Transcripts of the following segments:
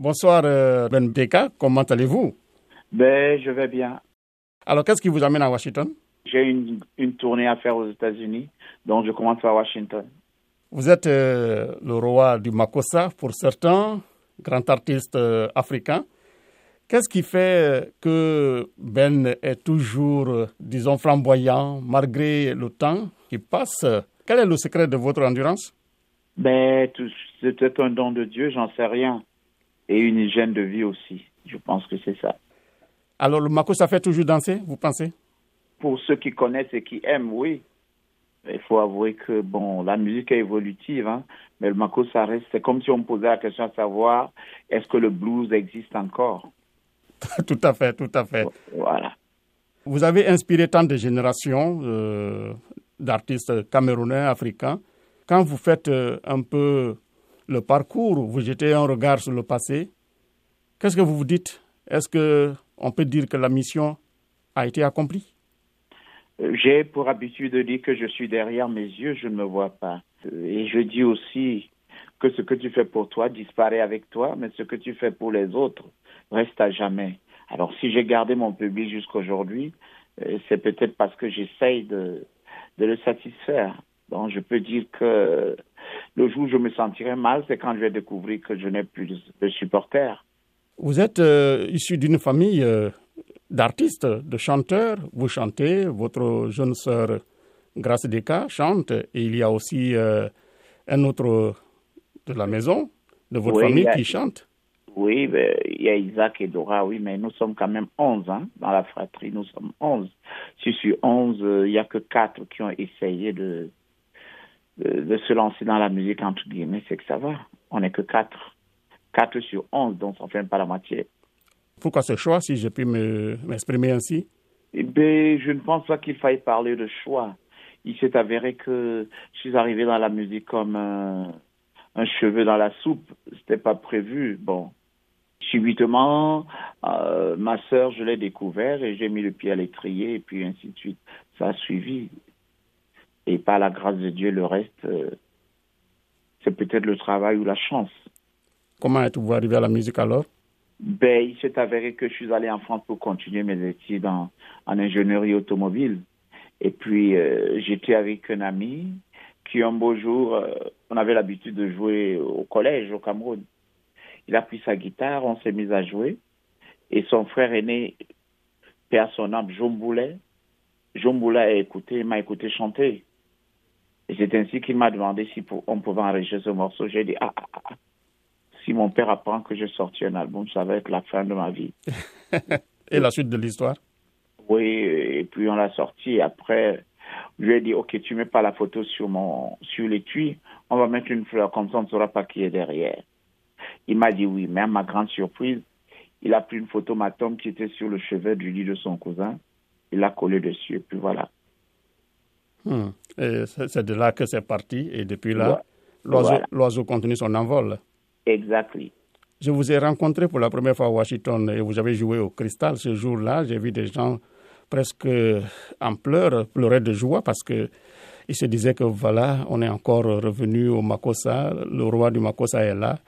Bonsoir Ben Beka, comment allez-vous? Ben, je vais bien. Alors, qu'est-ce qui vous amène à Washington? J'ai une, une tournée à faire aux États-Unis, donc je commence à Washington. Vous êtes euh, le roi du Makossa pour certains, grand artiste euh, africain. Qu'est-ce qui fait que Ben est toujours, euh, disons, flamboyant malgré le temps qui passe? Quel est le secret de votre endurance? Ben, c'est peut-être un don de Dieu, j'en sais rien. Et une hygiène de vie aussi. Je pense que c'est ça. Alors, le Makossa fait toujours danser, vous pensez? Pour ceux qui connaissent et qui aiment, oui. Il faut avouer que bon, la musique est évolutive, hein, mais le Mako, ça reste. C'est comme si on me posait la question de savoir est-ce que le blues existe encore? Tout à fait, tout à fait. Voilà. Vous avez inspiré tant de générations euh, d'artistes camerounais, africains. Quand vous faites euh, un peu le parcours, vous jetez un regard sur le passé. Qu'est-ce que vous vous dites? Est-ce que on peut dire que la mission a été accomplie? J'ai pour habitude de dire que je suis derrière mes yeux, je ne me vois pas. Et je dis aussi que ce que tu fais pour toi disparaît avec toi, mais ce que tu fais pour les autres reste à jamais. Alors si j'ai gardé mon public jusqu'aujourd'hui, euh, c'est peut-être parce que j'essaye de, de le satisfaire. Donc je peux dire que le jour où je me sentirai mal, c'est quand je vais découvrir que je n'ai plus de supporters. Vous êtes euh, issu d'une famille euh, d'artistes, de chanteurs. Vous chantez, votre jeune sœur Grace Deka chante, et il y a aussi euh, un autre de la maison, de votre famille, qui chante. Oui, ben, il y a Isaac et Dora, oui, mais nous sommes quand même 11 hein, dans la fratrie, nous sommes 11. Si sur 11, euh, il n'y a que 4 qui ont essayé de, de, de, se lancer dans la musique, entre guillemets, c'est que ça va. On n'est que 4. 4 sur 11, donc ça ne fait pas la moitié. Pourquoi ce choix, si je puis m'exprimer ainsi? Eh bien, Je ne pense pas qu'il faille parler de choix. Il s'est avéré que je suis arrivé dans la musique comme un, cheveu dans la soupe. C'était pas prévu. Bon, subitement, euh, ma sœur, je l'ai découvert et j'ai mis le pied à l'étrier et puis ainsi de suite. Ça a suivi. Et par la grâce de Dieu, le reste, euh, c'est peut-être le travail ou la chance. Comment êtes-vous arrivé à la musique alors? Ben, il s'est avéré que je suis allé en France pour continuer mes études en, ingénierie automobile. Et puis, euh, j'étais avec un ami qui, un beau jour, euh, on avait l'habitude de jouer au collège au Cameroun. Il a pris sa guitare, on s'est mis à jouer. Et son frère aîné, père son âme, Jomboulet, Jomboulet a écouté, m'a écouté chanter. Et c'est ainsi qu'il m'a demandé si on pouvait enregistrer ce morceau. J'ai dit, ah, ah, ah si mon père apprend que j'ai sorti un album, ça va être la fin de ma vie. et la suite de l'histoire? Oui, et puis on l'a sorti. Après, je lui ai dit, OK, tu mets pas la photo sur, mon, sur l'étui, on va mettre une fleur, comme ça on ne saura pas qui est derrière. Il m'a dit oui, mais à ma grande surprise, il a pris une photo tome qui était sur le chevet du lit de son cousin. Il l'a collé dessus, et puis voilà. Hmm. C'est de là que c'est parti, et depuis là, l'oiseau continue son envol. Exactly. Je vous ai rencontré pour la première fois à Washington et vous avez joué au cristal ce jour-là. J'ai vu des gens presque en pleurs, pleurer de joie parce que ils se disaient que voilà, on est encore revenu au Makossa, le roi du Makossa est là.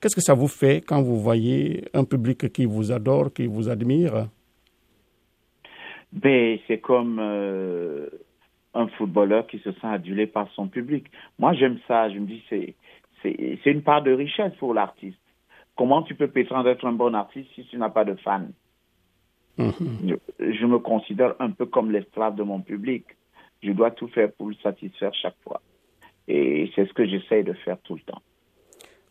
Qu'est-ce que ça vous fait quand vous voyez un public qui vous adore, qui vous admire? Ben, C'est comme euh, un footballeur qui se sent adulé par son public. Moi, j'aime ça. Je me dis, c'est c'est une part de richesse pour l'artiste. Comment tu peux prétendre être un bon artiste si tu n'as pas de fans? Mm-hmm. je, me considère un peu comme l'esclave de mon public. Je dois tout faire pour le satisfaire chaque fois. Et c'est ce que j'essaie de faire tout le temps.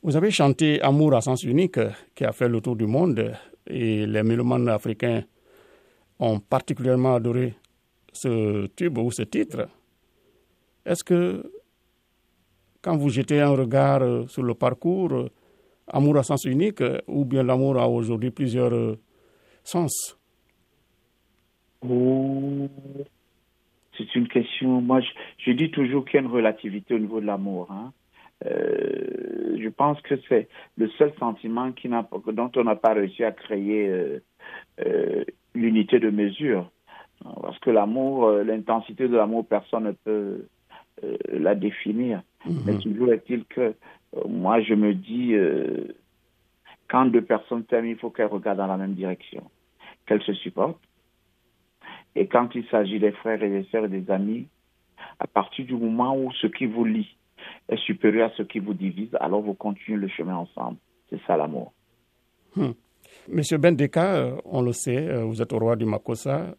Vous avez chanté Amour à sens unique qui a fait le tour du monde et les mélomanes africains ont particulièrement adoré ce tube ou ce titre. Est-ce que quand vous jetez un regard euh, sur le parcours, euh, amour à sens unique, euh, ou bien l'amour a aujourd'hui plusieurs sens? C'est une question. Moi, je, dis toujours qu'il y a une relativité au niveau de l'amour. Hein. je pense que c'est le seul sentiment qui dont on n'a pas réussi à créer l'unité de mesure. Parce que l'amour, l'intensité de l'amour, personne ne peut la définir. Mhm. Mais toujours est-il que euh, moi, je me dis, euh, quand deux personnes s'aiment, il faut qu'elles regardent dans la même direction, qu'elles se supportent. Et quand il s'agit des frères et des sœurs et des amis, à partir du moment où ce qui vous lie est supérieur à ce qui vous divise, alors vous continuez le chemin ensemble. C'est ça l'amour. Hmm. Monsieur Bendeka, euh, on le sait, euh, vous êtes au roi du Makossa.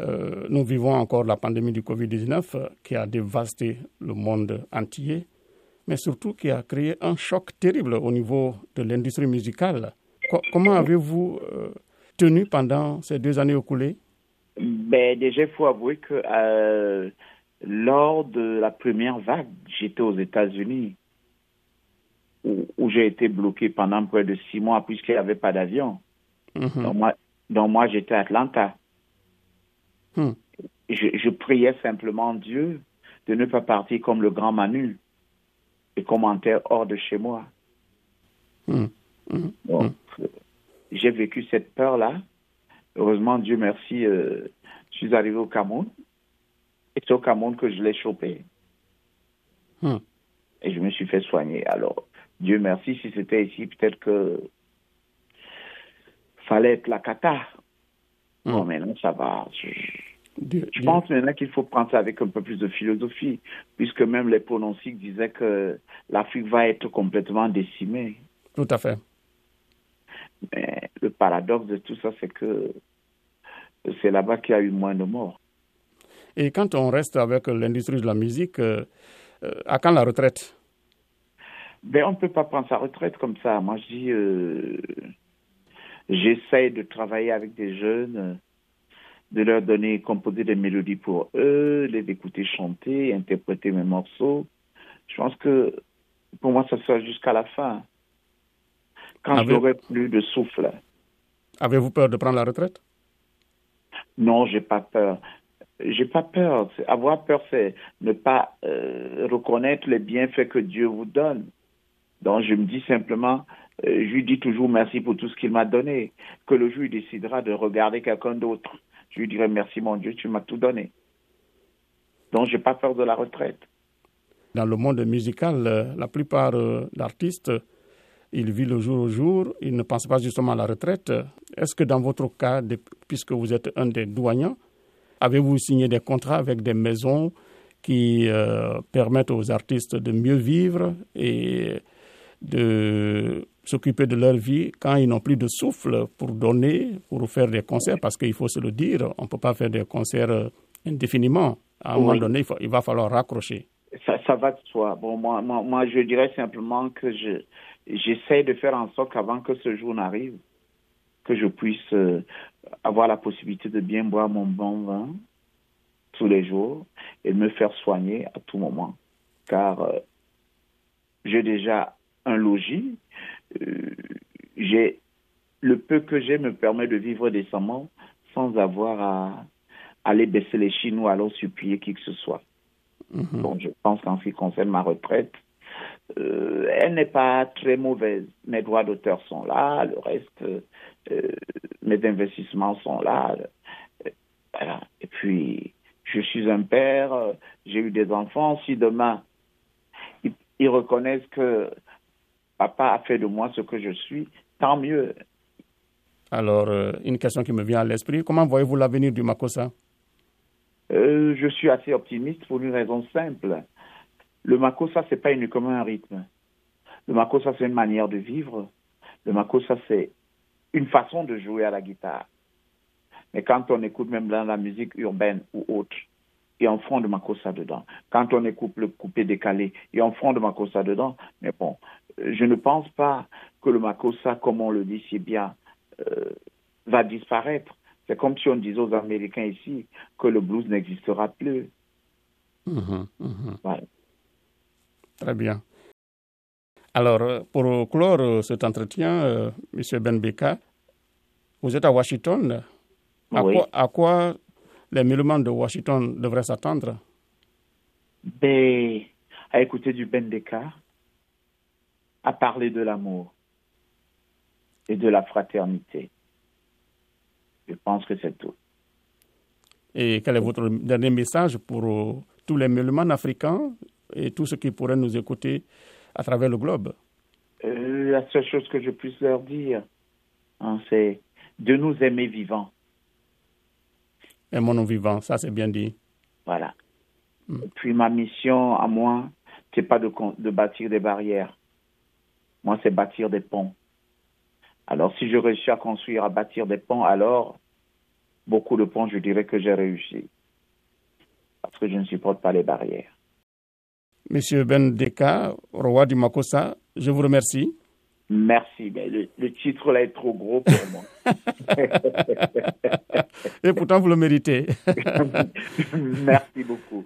Euh, nous vivons encore la pandémie du Covid-19 qui a dévasté le monde entier, mais surtout qui a créé un choc terrible au niveau de l'industrie musicale. comment avez-vous tenu pendant ces deux années écoulées? Ben, Déjà, il faut avouer que lors de la première vague, j'étais aux États-Unis où, j'ai été bloqué pendant près de six mois puisqu'il n'y avait pas d'avion. Mhm. Donc moi, j'étais à Atlanta. Hmm. Je, priais simplement Dieu de ne pas partir comme le grand Manu et commentaire hors de chez moi. Hmm. Hmm. Donc, j'ai vécu cette peur-là. Heureusement, Dieu merci, euh, je suis arrivé au Cameroun. Et c'est au Cameroun que je l'ai chopé. Et je me suis fait soigner. Alors, Dieu merci, si c'était ici, peut-être que fallait être la cata. Bon, hmm. maintenant, ça va. Je, pense maintenant qu'il faut prendre ça avec un peu plus de philosophie, puisque même les pronostics disaient que l'Afrique va être complètement décimée. Tout à fait. Mais le paradoxe de tout ça, c'est que c'est là-bas qu'il y a eu moins de morts. Et quand on reste avec l'industrie de la musique, euh, euh, à quand la retraite? Ben, on ne peut pas prendre sa retraite comme ça. Moi, je dis, euh, j'essaie de travailler avec des jeunes, de leur donner, composer des mélodies pour eux, les écouter chanter, interpréter mes morceaux. Je pense que pour moi, ça sera jusqu'à la fin. Quand je j'aurai plus de souffle. Avez-vous peur de prendre la retraite? Non, j'ai pas peur. J'ai pas peur. Avoir peur, c'est ne pas euh, reconnaître les bienfaits que Dieu vous donne. Donc je me dis simplement, je lui dis toujours merci pour tout ce qu'il m'a donné. Que le il décidera de regarder quelqu'un d'autre, je lui dirai merci mon Dieu, tu m'as tout donné. Donc je n'ai pas peur de la retraite. Dans le monde musical, euh, la plupart euh, d'artistes, ils vivent le jour au jour, ils ne pensent pas justement à la retraite. Est-ce que dans votre cas, puisque vous êtes un des douaniers, avez-vous signé des contrats avec des maisons qui permettent aux artistes de mieux vivre et de s'occuper de leur vie quand ils n'ont plus de souffle pour donner, pour faire des concerts, parce qu'il faut se le dire, on ne peut pas faire des concerts indéfiniment. À un moment donné, il, va falloir raccrocher. Ça, ça, va de soi. Bon, moi, moi, moi, je dirais simplement que je, j'essaie de faire en sorte qu'avant que ce jour n'arrive, que je puisse euh, avoir la possibilité de bien boire mon bon vin tous les jours et de me faire soigner à tout moment. Car euh, j'ai déjà un logis. Euh, j'ai le peu que j'ai me permet de vivre décemment sans avoir à aller baisser les chines ou alors supplier qui que ce soit. Mhm. Bon, je pense qu'en ce qui concerne ma retraite, euh, elle n'est pas très mauvaise. Mes droits d'auteur sont là, le reste, euh, mes investissements sont là. voilà. Et puis, je suis un père, j'ai eu des enfants. Si demain, ils reconnaissent que papa a fait de moi ce que je suis, tant mieux. Alors, euh, une question qui me vient à l'esprit, comment voyez-vous l'avenir du Makossa? Euh, Je suis assez optimiste pour une raison simple. Le Makossa, ce n'est pas uniquement un rythme. Le Makossa, c'est une manière de vivre. Le Makossa, c'est une façon de jouer à la guitare. Mais quand on écoute même dans la musique urbaine ou autre, il y a un fond de Makossa dedans. Quand on écoute le coupé décalé, il y a un fond de Makossa dedans. Mais bon, je ne pense pas que le Makossa, comme on le dit si bien, euh, va disparaître. C'est comme si on disait aux Américains ici que le blues n'existera plus. Mhm, mhm. Très bien. Alors, euh, pour clore euh, cet entretien, M. Benbeka, vous êtes à Washington. À, quoi, à quoi les mélomanes de Washington devraient s'attendre À écouter du Benbeka, à parler de l'amour et de la fraternité. Je pense que c'est tout. Et quel est votre dernier message pour euh, tous les musulmans africains et tous ceux qui pourraient nous écouter à travers le globe? Euh, la seule chose que je puisse leur dire, hein, c'est de nous aimer vivants. Aimons-nous vivants, ça c'est bien dit. Voilà. Puis ma mission à moi, c'est pas de, de bâtir des barrières. Moi, c'est bâtir des ponts. Alors, si je réussis à construire, à bâtir des ponts, alors, beaucoup de ponts, je dirais que j'ai réussi. Parce que je ne supporte pas les barrières. Monsieur Ben Deka, roi du Makossa, je vous remercie. Merci, mais le, titre là est trop gros pour moi. Et pourtant, vous le méritez. Merci beaucoup.